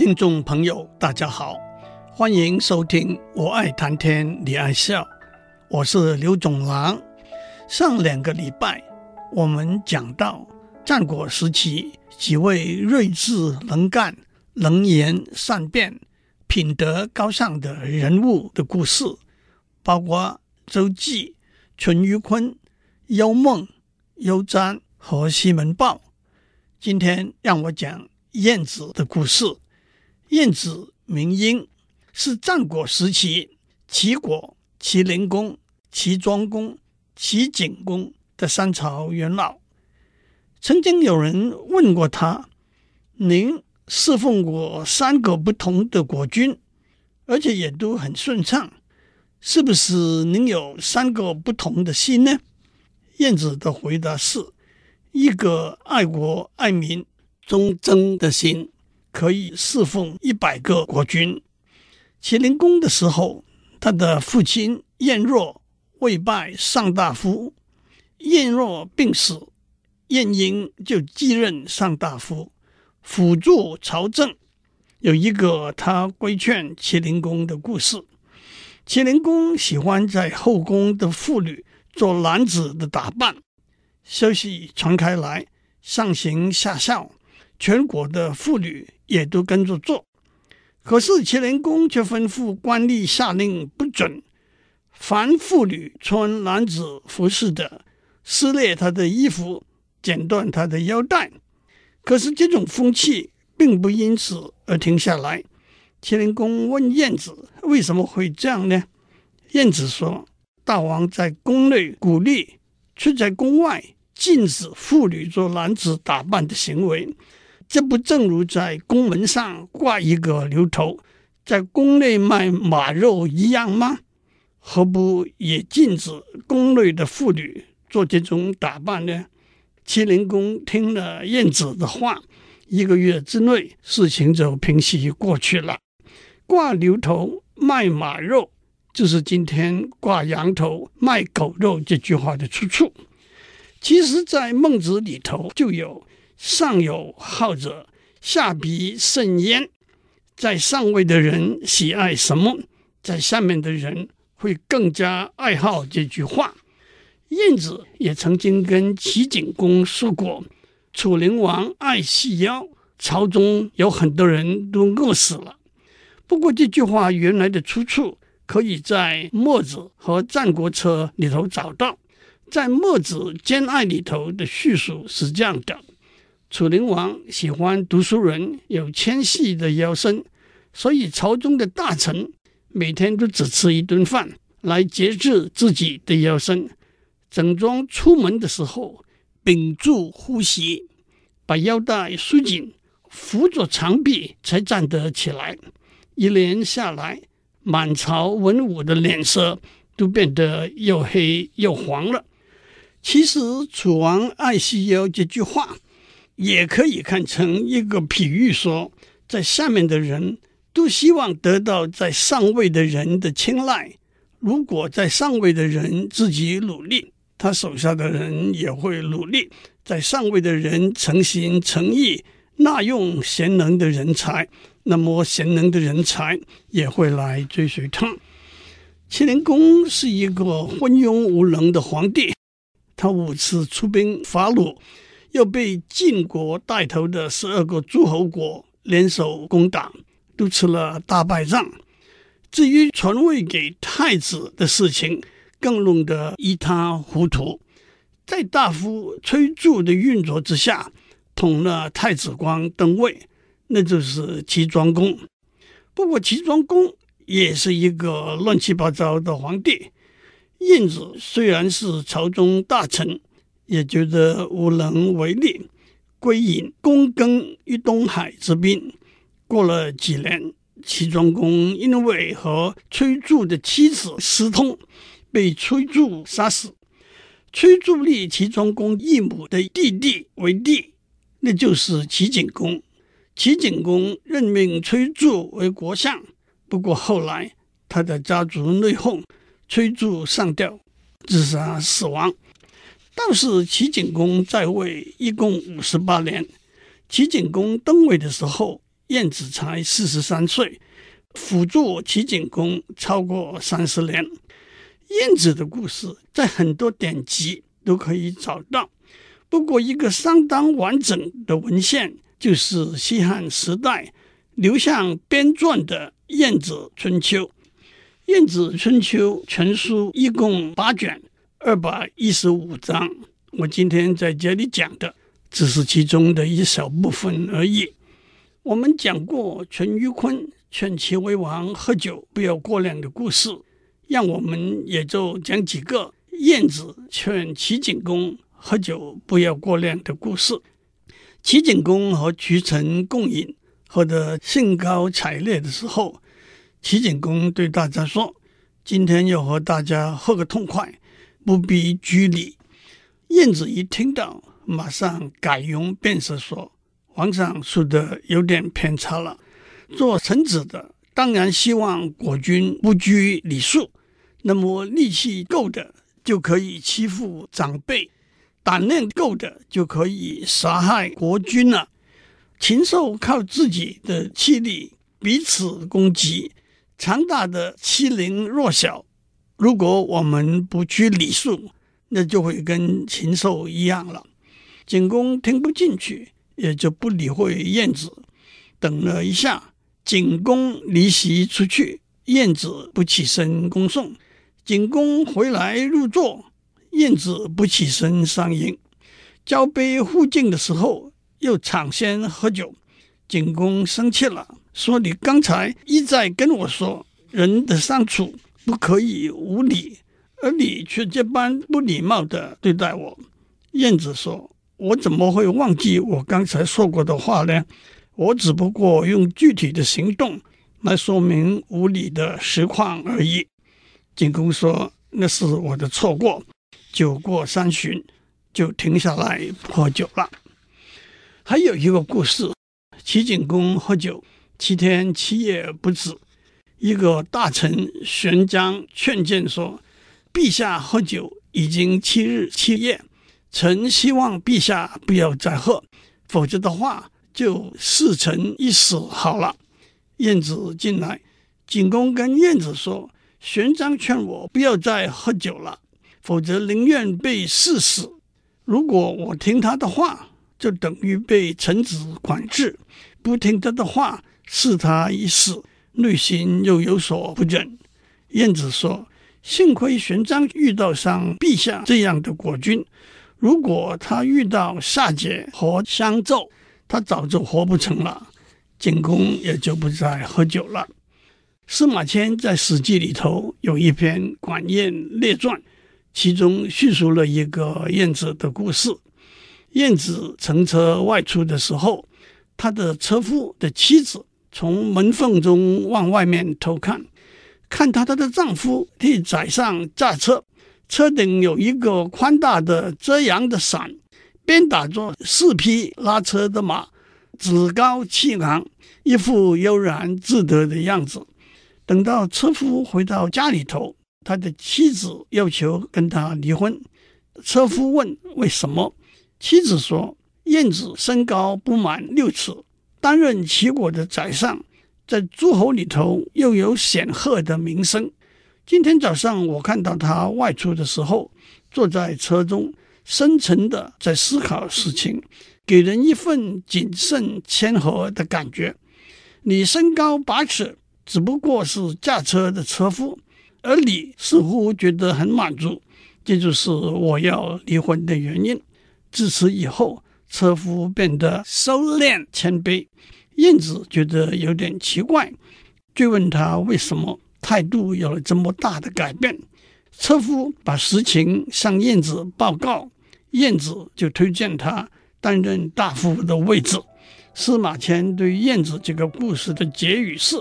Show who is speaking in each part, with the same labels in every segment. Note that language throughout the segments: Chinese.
Speaker 1: 听众朋友，大家好，欢迎收听《我爱谈天，你爱笑》，我是刘总郎。上两个礼拜，我们讲到战国时期几位睿智能干、能言善辩、品德高尚的人物的故事，包括周忌、淳于髡、邱孟、邱詹和西门豹。今天让我讲晏子的故事。晏子名婴，是战国时期齐国齐灵公、齐庄公、齐景公的三朝元老。曾经有人问过他：“您侍奉过三个不同的国君，而且也都很顺畅，是不是您有三个不同的心呢？”晏子的回答是。一个爱国爱民、忠贞的心，可以侍奉一百个国君。齐灵公的时候，他的父亲晏若未拜上大夫，晏若病死，晏婴就继任上大夫，辅助朝政。有一个他规劝齐灵公的故事。齐灵公喜欢在后宫的妇女做男子的打扮。消息传开来，上行下效，全国的妇女也都跟着做。可是齐灵公却吩咐官吏下令，不准凡妇女穿男子服饰的，撕裂她的衣服，剪断她的腰带。可是这种风气并不因此而停下来。齐灵公问晏子为什么会这样呢？晏子说：“大王在宫内鼓励，却在宫外。”禁止妇女做男子打扮的行为，这不正如在宫门上挂一个牛头，在宫内卖马肉一样吗？何不也禁止宫内的妇女做这种打扮呢？齐灵公听了晏子的话，一个月之内事情就平息过去了。挂牛头卖马肉，就是今天挂羊头卖狗肉这句话的出处。其实，在孟子里头就有“上有好者，下必甚焉”。在上位的人喜爱什么，在下面的人会更加爱好这句话。晏子也曾经跟齐景公说过：“楚灵王爱细腰，朝中有很多人都饿死了。”不过，这句话原来的出处可以在《墨子》和《战国策》里头找到。在墨子兼爱里头的叙述是这样的：楚灵王喜欢读书人有纤细的腰身，所以朝中的大臣每天都只吃一顿饭来节制自己的腰身。整装出门的时候，屏住呼吸，把腰带束紧，扶着长臂才站得起来。一连下来，满朝文武的脸色都变得又黑又黄了。其实“楚王爱细腰”这句话，也可以看成一个比喻，说在下面的人都希望得到在上位的人的青睐。如果在上位的人自己努力，他手下的人也会努力；在上位的人诚心诚意纳用贤能的人才，那么贤能的人才也会来追随他。齐灵公是一个昏庸无能的皇帝。他五次出兵伐鲁，又被晋国带头的十二个诸侯国联手攻打，都吃了大败仗。至于传位给太子的事情，更弄得一塌糊涂。在大夫崔杼的运作之下，捅了太子光登位，那就是齐庄公。不过齐庄公也是一个乱七八糟的皇帝。晏子虽然是朝中大臣，也觉得无能为力，归隐躬耕于东海之滨。过了几年，齐庄公因为和崔杼的妻子私通，被崔杼杀死。崔杼立齐庄公异母的弟弟为帝，那就是齐景公。齐景公任命崔杼为国相，不过后来他的家族内讧。崔杼上吊自杀死亡。倒是齐景公在位一共五十八年。齐景公登位的时候，晏子才四十三岁，辅助齐景公超过三十年。晏子的故事在很多典籍都可以找到，不过一个相当完整的文献就是西汉时代刘向编撰的《晏子春秋》。《晏子春秋》全书一共八卷，二百一十五章。我今天在这里讲的只是其中的一小部分而已。我们讲过淳于髡劝齐威王喝酒不要过量的故事，让我们也就讲几个晏子劝齐景公喝酒不要过量的故事。齐景公和群臣共饮，喝得兴高采烈的时候，齐景公对大家说：“今天要和大家喝个痛快，不必拘礼。”晏子一听到，马上改容变色说：“皇上说的有点偏差了。做臣子的当然希望国君不拘礼数，那么力气够的就可以欺负长辈，胆量够的就可以杀害国君了。禽兽靠自己的气力彼此攻击，强大的欺凌弱小。如果我们不去礼数，那就会跟禽兽一样了。景公听不进去，也就不理会晏子。等了一下，景公离席出去，晏子不起身恭送。景公回来入座，晏子不起身相迎。交杯互敬的时候，又抢先喝酒。景公生气了，说：“你刚才一再跟我说，人的相处不可以无礼。”而你却这般不礼貌地对待我，晏子说：“我怎么会忘记我刚才说过的话呢？我只不过用具体的行动来说明无礼的实况而已。”景公说：“那是我的错过，酒过三巡，就停下来不喝酒了。”还有一个故事：齐景公喝酒七天七夜不止，一个大臣玄章劝谏说。陛下喝酒已经七日七夜，臣希望陛下不要再喝，否则的话就赐臣一死好了。晏子进来，景公跟晏子说：“玄章劝我不要再喝酒了，否则宁愿被赐死。如果我听他的话，就等于被臣子管制；不听他的话，赐他一死，内心又有所不忍。”晏子说。幸亏玄奘遇到像陛下这样的国君，如果他遇到夏桀和商纣，他早就活不成了。景公也就不再喝酒了。司马迁在《史记》里头有一篇《管晏列传》，其中叙述了一个晏子的故事。晏子乘车外出的时候，他的车夫的妻子从门缝中往外面偷看。看到她的丈夫替宰相驾车，车顶有一个宽大的遮阳的伞，边打着四匹拉车的马，趾高气昂，一副悠然自得的样子。等到车夫回到家里头，他的妻子要求跟他离婚。车夫问为什么，妻子说：燕子身高不满六尺，担任齐国的宰相。在诸侯里头又有显赫的名声。今天早上我看到他外出的时候，坐在车中，深沉的在思考事情，给人一份谨慎谦和的感觉。你身高八尺，只不过是驾车的车夫，而你似乎觉得很满足，这就是我要离婚的原因。自此以后，车夫变得收敛谦卑。晏子觉得有点奇怪，追问他为什么态度有了这么大的改变。车夫把实情向晏子报告，晏子就推荐他担任大夫的位置。司马迁对晏子这个故事的结语是：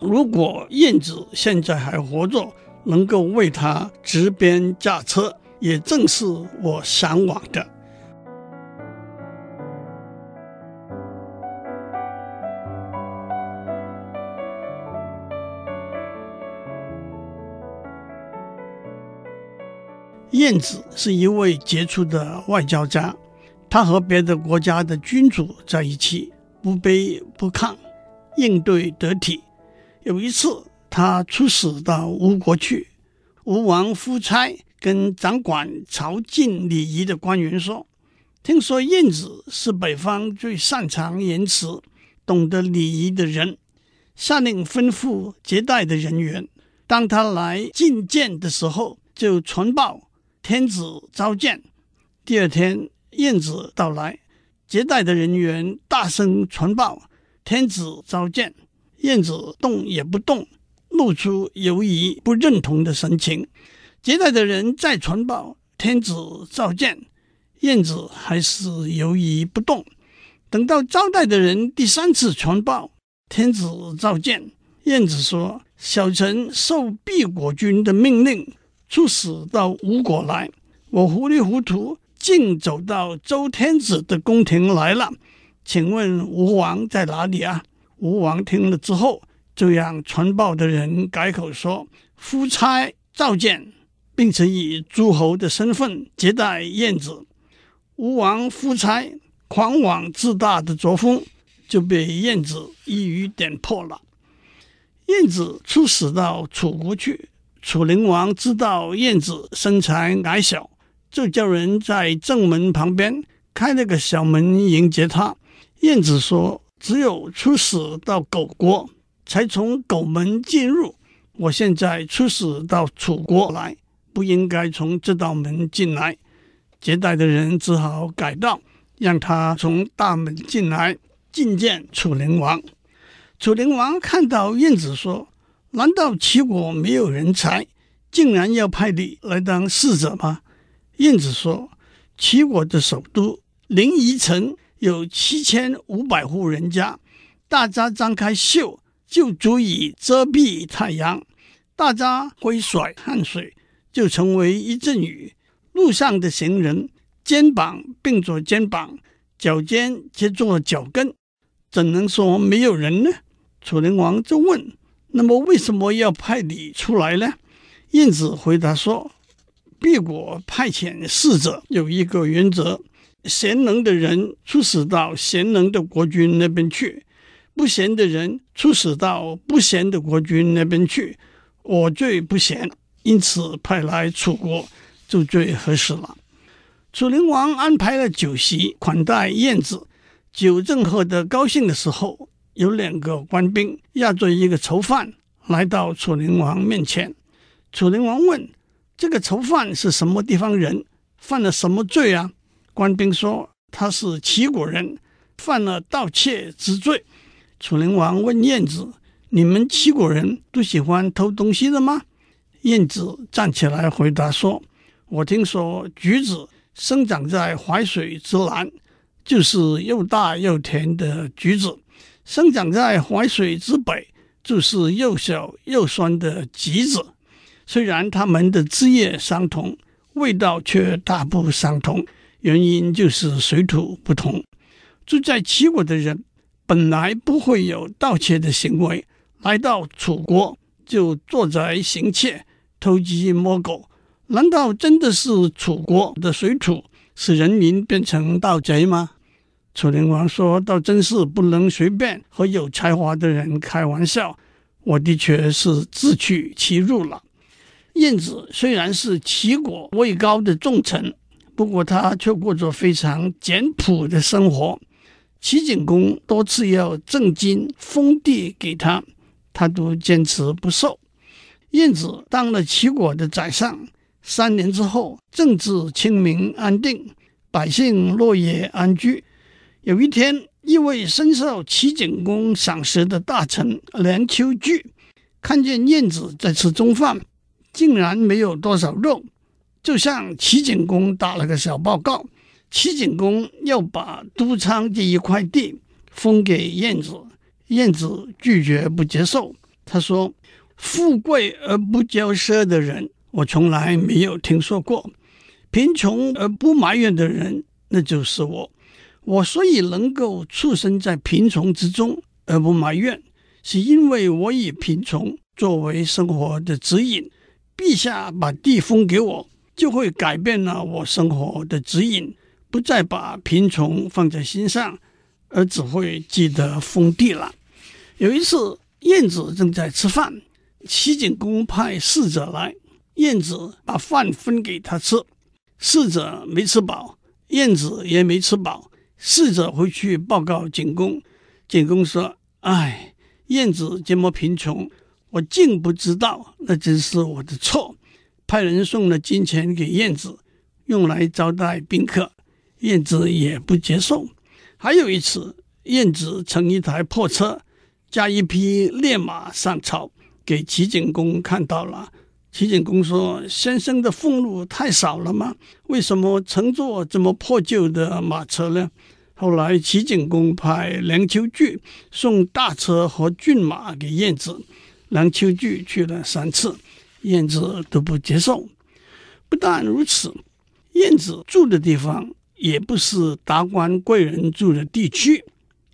Speaker 1: 如果晏子现在还活着，能够为他执鞭驾车，也正是我向往的。晏子是一位杰出的外交家，他和别的国家的君主在一起，不卑不亢，应对得体。有一次，他出使到吴国去，吴王夫差跟掌管朝觐礼仪的官员说：“听说晏子是北方最擅长言辞、懂得礼仪的人，下令吩咐接待的人员，当他来觐见的时候，就传报天子召见。第二天，晏子到来，接待的人员大声传报天子召见。”晏子动也不动，露出犹疑不认同的神情。接待的人再传报天子召见，晏子还是犹疑不动。等到招待的人第三次传报天子召见，晏子说：“小臣受毕国君的命令，出使到吴国来，我糊里糊涂竟走到周天子的宫廷来了。请问吴王在哪里啊？”吴王听了之后，就让传报的人改口说：“夫差召见，并且以诸侯的身份接待晏子。”吴王夫差狂妄自大的作风就被晏子一语点破了。晏子出使到楚国去，楚灵王知道晏子身材矮小，就叫人在正门旁边开了个小门迎接他。晏子说。只有出使到狗国，才从狗门进入。我现在出使到楚国来，不应该从这道门进来。接待的人只好改道，让他从大门进来觐见楚灵王。楚灵王看到晏子说：“难道齐国没有人才，竟然要派你来当使者吗？”晏子说：“齐国的首都临沂城。”有七千五百户人家，大家张开袖就足以遮蔽太阳，大家挥甩汗水就成为一阵雨。路上的行人肩膀并着肩膀，脚尖接着脚跟，怎能说没有人呢？楚灵王就问：“那么为什么要派你出来呢？”晏子回答说：“毕国派遣使者有一个原则。”贤能的人出使到贤能的国君那边去，不贤的人出使到不贤的国君那边去。我最不贤，因此派来楚国就最合适了。楚灵王安排了酒席款待晏子，酒正喝得高兴的时候，有两个官兵押着一个囚犯来到楚灵王面前。楚灵王问：“这个囚犯是什么地方人？犯了什么罪啊？”官兵说他是齐国人，犯了盗窃之罪。楚灵王问晏子：“你们齐国人都喜欢偷东西的吗？”晏子站起来回答说：“我听说橘子生长在淮水之南，就是又大又甜的橘子；生长在淮水之北，就是又小又酸的橘子。虽然它们的枝叶相同，味道却大不相同。”原因就是水土不同。住在齐国的人本来不会有盗窃的行为，来到楚国就作贼行窃、偷鸡摸狗。难道真的是楚国的水土使人民变成盗贼吗？楚灵王说：“倒真是不能随便和有才华的人开玩笑。我的确是自取其辱了。”晏子虽然是齐国位高的重臣。不过他却过着非常简朴的生活。齐景公多次要赠金封地给他，他都坚持不受。晏子当了齐国的宰相，三年之后，政治清明安定，百姓乐业安居。有一天，一位深受齐景公赏识的大臣梁丘据看见晏子在吃中饭，竟然没有多少肉。就向齐景公打了个小报告，齐景公要把都昌这一块地封给晏子，晏子拒绝不接受。他说：“富贵而不骄奢的人，我从来没有听说过；贫穷而不埋怨的人，那就是我。我所以能够出生在贫穷之中而不埋怨，是因为我以贫穷作为生活的指引。陛下把地封给我。”就会改变了我生活的指引，不再把贫穷放在心上，而只会记得封地了。有一次，燕子正在吃饭，齐景公派侍者来，燕子把饭分给他吃，侍者没吃饱，燕子也没吃饱。侍者回去报告景公，景公说：“哎，燕子这么贫穷，我竟不知道，那真是我的错。”派人送了金钱给燕子，用来招待宾客，燕子也不接受。还有一次，燕子乘一台破车。加一匹烈马上朝，给齐景公看到了。齐景公说：“先生的俸禄太少了吗？为什么乘坐这么破旧的马车呢？”后来齐景公派梁丘据送大车和骏马给燕子，梁丘据去了三次，燕子都不接受。不但如此，燕子住的地方也不是达官贵人住的地区，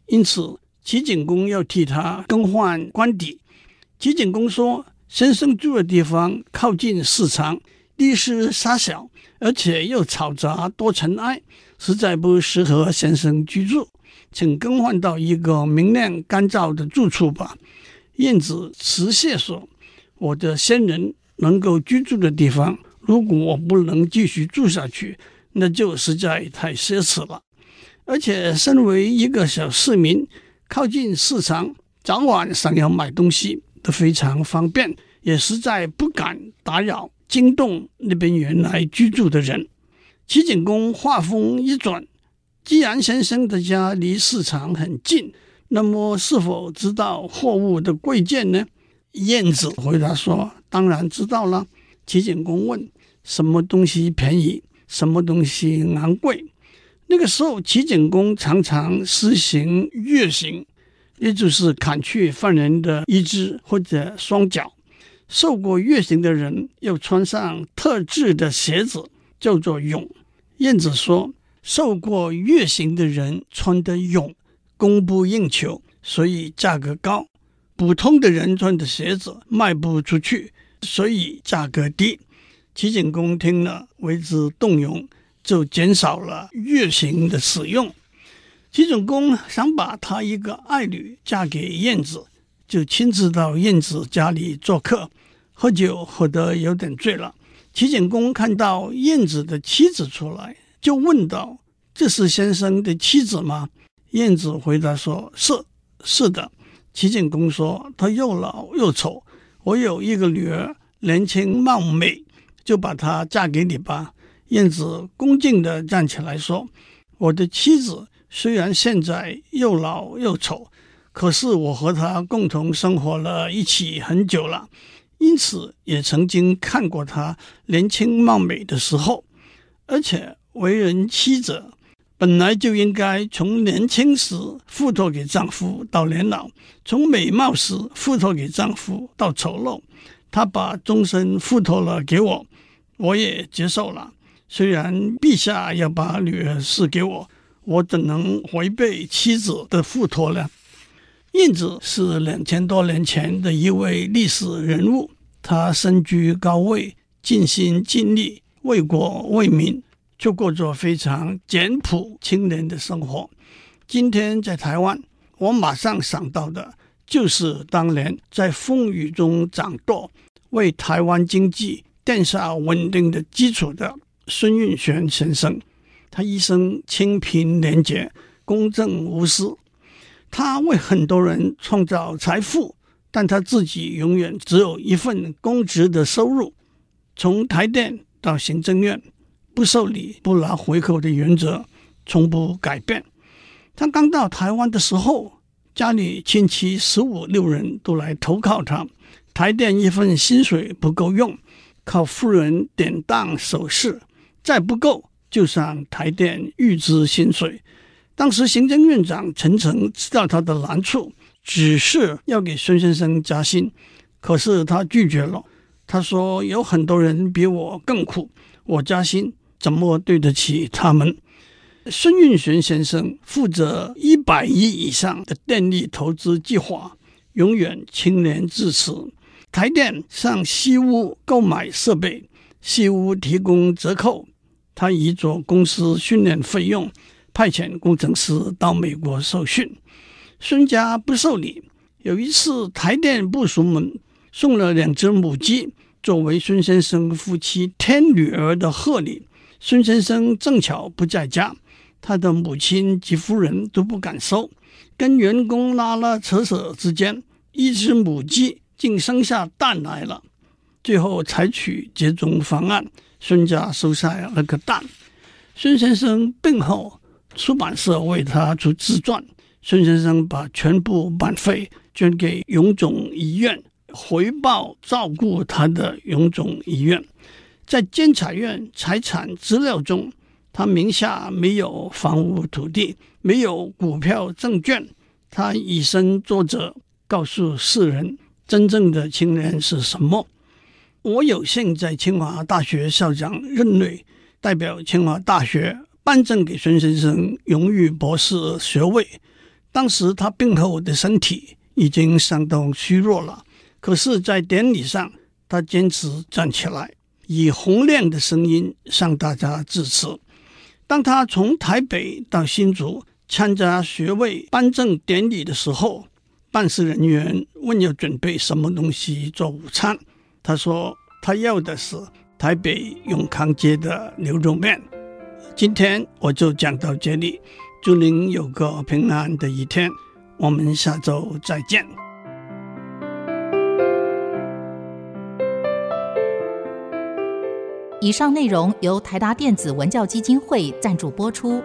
Speaker 1: 因此。齐景公要替他更换官邸。齐景公说：“先生住的地方靠近市场，地势狭小，而且又嘈杂多尘埃，实在不适合先生居住，请更换到一个明亮干燥的住处吧。”燕子辞谢说：“我的先人能够居住的地方，如果我不能继续住下去，那就实在太奢侈了。而且身为一个小市民。”靠近市场，早晚想要买东西都非常方便，也实在不敢打扰惊动那边原来居住的人。齐景公话锋一转，既然先生的家离市场很近，那么是否知道货物的贵贱呢？燕子回答说：“当然知道了。”齐景公问：“什么东西便宜？什么东西昂贵？”那个时候，齐景公常常施行月刑，也就是砍去犯人的一只或者双脚。受过月刑的人要穿上特制的鞋子，叫做俑。晏子说，受过月刑的人穿的俑供不应求，所以价格高；普通的人穿的鞋子卖不出去，所以价格低。齐景公听了，为之动容。就减少了月刑的使用。齐景公想把他一个爱女嫁给晏子，就亲自到晏子家里做客，喝酒喝得有点醉了。齐景公看到晏子的妻子出来，就问道：“这是先生的妻子吗？”晏子回答说：“是，是的。”齐景公说：“她又老又丑，我有一个女儿，年轻貌美，就把她嫁给你吧。”燕子恭敬地站起来说：“我的妻子虽然现在又老又丑，可是我和她共同生活了一起很久了，因此也曾经看过她年轻貌美的时候。而且为人妻者本来就应该从年轻时付托给丈夫到年老，从美貌时付托给丈夫到丑陋。她把终身付托了给我，我也接受了。”虽然陛下要把女儿赐给我，我怎能违背妻子的付托呢？晏子是两千多年前的一位历史人物，他身居高位，尽心尽力为国为民，就过着非常简朴清廉的生活。今天在台湾，我马上想到的就是当年在风雨中掌舵，为台湾经济奠下稳定的基础的。孙运璇先生，他一生清贫廉洁、公正无私，他为很多人创造财富，但他自己永远只有一份公职的收入。从台电到行政院，不受理、不拿回扣的原则从不改变。他刚到台湾的时候，家里亲戚十五六人都来投靠他，台电一份薪水不够用，靠夫人典当守势。再不够，就上台电预支薪水。当时行政院长陈诚知道他的难处，只是要给孙先生加薪，可是他拒绝了。他说：“有很多人比我更苦，我加薪怎么对得起他们？”孙运璇先生负责一百亿以上的电力投资计划，永远清廉自持。台电向西屋购买设备，西屋提供折扣。他以做公司训练费用，派遣工程师到美国受训。孙家不受理，有一次，台电部属们送了两只母鸡作为孙先生夫妻添女儿的贺礼。孙先生正巧不在家，他的母亲及夫人都不敢收，跟员工拉拉扯扯之间，一只母鸡竟生下蛋来了。最后采取折中方案，孙家收下了个蛋。孙先生病后，出版社为他出自传。孙先生把全部版费捐给荣总医院，回报照顾他的荣总医院。在监察院财产资料中，他名下没有房屋土地，没有股票证券。他以身作则，告诉世人真正的青年是什么。我有幸在清华大学校长任内，代表清华大学颁证给孙先生荣誉博士学位。当时他病后的身体已经相当虚弱了，可是，在典礼上，他坚持站起来，以洪亮的声音向大家致辞。当他从台北到新竹参加学位颁证典礼的时候，办事人员问要准备什么东西做午餐，他说他要的是台北永康街的牛肉面。今天我就讲到这里。祝您有个平安的一天，我们下周再见。
Speaker 2: 以上内容由台达电子文教基金会赞助播出。